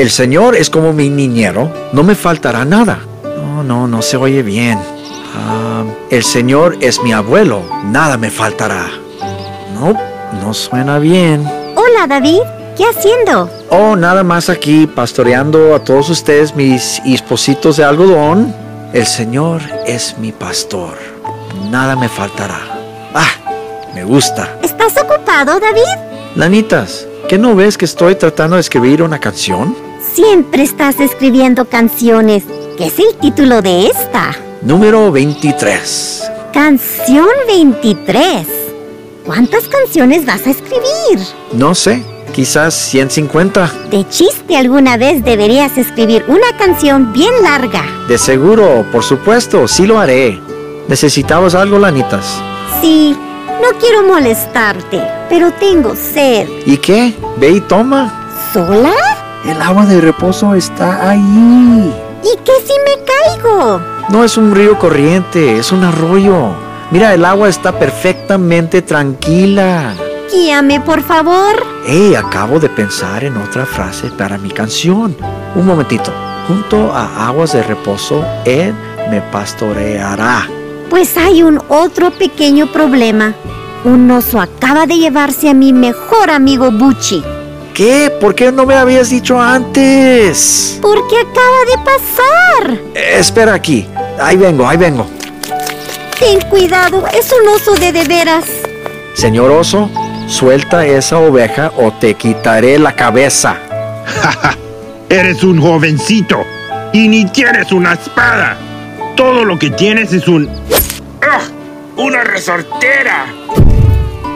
El Señor es como mi niñero, no me faltará nada. No, no, no se oye bien. Ah, el Señor es mi abuelo, nada me faltará. No, no suena bien. Hola, David. ¿Qué haciendo? Oh, nada más aquí pastoreando a todos ustedes mis espositos de algodón. El Señor es mi pastor. Nada me faltará. Ah, me gusta. ¿Estás ocupado, David? Lanitas, ¿qué no ves que estoy tratando de escribir una canción? Siempre estás escribiendo canciones. ¿Qué es el título de esta? Número 23. Canción 23. ¿Cuántas canciones vas a escribir? No sé, quizás 150. De chiste alguna vez deberías escribir una canción bien larga. De seguro, por supuesto, sí lo haré. ¿Necesitamos algo, Lanitas? Sí, no quiero molestarte, pero tengo sed. ¿Y qué? Ve y toma. ¿Sola? El agua de reposo está ahí. ¿Y qué si me caigo? No es un río corriente, es un arroyo. Mira, el agua está perfectamente tranquila. Guíame, por favor. Hey, acabo de pensar en otra frase para mi canción. Un momentito. Junto a aguas de reposo, Él me pastoreará. Pues hay un otro pequeño problema. Un oso acaba de llevarse a mi mejor amigo Buchi. ¿Qué? ¿Por qué no me habías dicho antes? Porque acaba de pasar. Eh, espera aquí. Ahí vengo, ahí vengo. Ten cuidado, es un oso de de veras. Señor oso, suelta esa oveja o te quitaré la cabeza. Eres un jovencito y ni tienes una espada. Todo lo que tienes es un... ¡Ah! ¡Una resortera!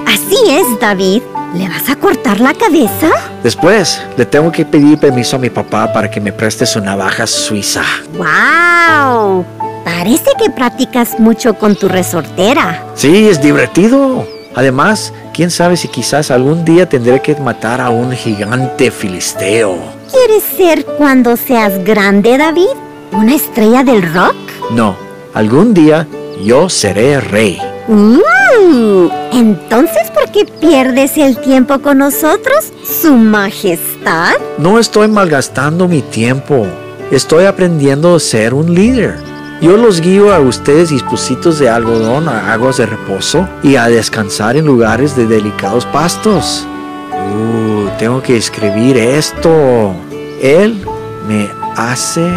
Así es, David. ¿Le vas a cortar la cabeza? Después, le tengo que pedir permiso a mi papá para que me preste su navaja suiza. ¡Wow! Parece que practicas mucho con tu resortera. Sí, es divertido. Además, quién sabe si quizás algún día tendré que matar a un gigante filisteo. ¿Quieres ser cuando seas grande, David? ¿Una estrella del rock? No, algún día yo seré rey. ¡Uh! Entonces, ¿por qué pierdes el tiempo con nosotros, Su Majestad? No estoy malgastando mi tiempo. Estoy aprendiendo a ser un líder. Yo los guío a ustedes dispositos de algodón a aguas de reposo y a descansar en lugares de delicados pastos. Uh, tengo que escribir esto. Él me hace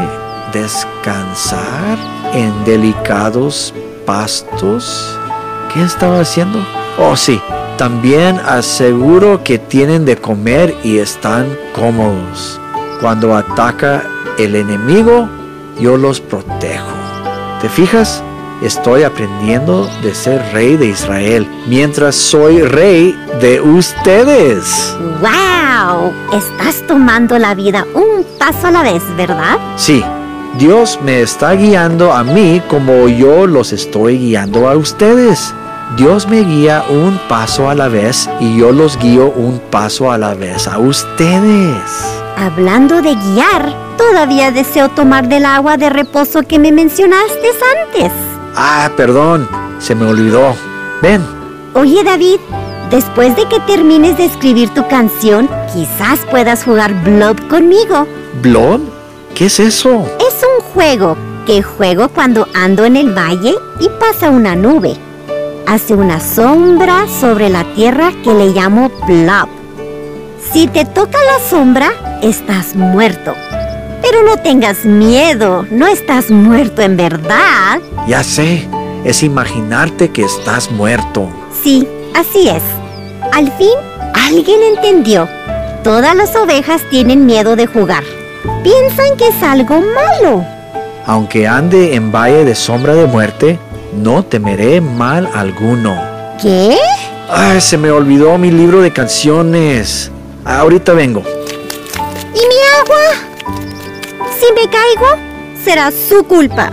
descansar en delicados pastos. ¿Qué estaba haciendo? Oh, sí. También aseguro que tienen de comer y están cómodos. Cuando ataca el enemigo, yo los protejo. ¿Te fijas? Estoy aprendiendo de ser rey de Israel mientras soy rey de ustedes. ¡Wow! Estás tomando la vida un paso a la vez, ¿verdad? Sí, Dios me está guiando a mí como yo los estoy guiando a ustedes. Dios me guía un paso a la vez y yo los guío un paso a la vez a ustedes. Hablando de guiar, todavía deseo tomar del agua de reposo que me mencionaste antes. Ah, perdón, se me olvidó. Ven, Oye, David, después de que termines de escribir tu canción, quizás puedas jugar Blob conmigo. ¿Blob? ¿Qué es eso? Juego que juego cuando ando en el valle y pasa una nube. Hace una sombra sobre la tierra que le llamo Blob. Si te toca la sombra, estás muerto. Pero no tengas miedo, no estás muerto en verdad. Ya sé, es imaginarte que estás muerto. Sí, así es. Al fin, alguien entendió. Todas las ovejas tienen miedo de jugar. Piensan que es algo malo. Aunque ande en valle de sombra de muerte, no temeré mal alguno. ¿Qué? Ay, se me olvidó mi libro de canciones. Ahorita vengo. ¿Y mi agua? Si me caigo, será su culpa.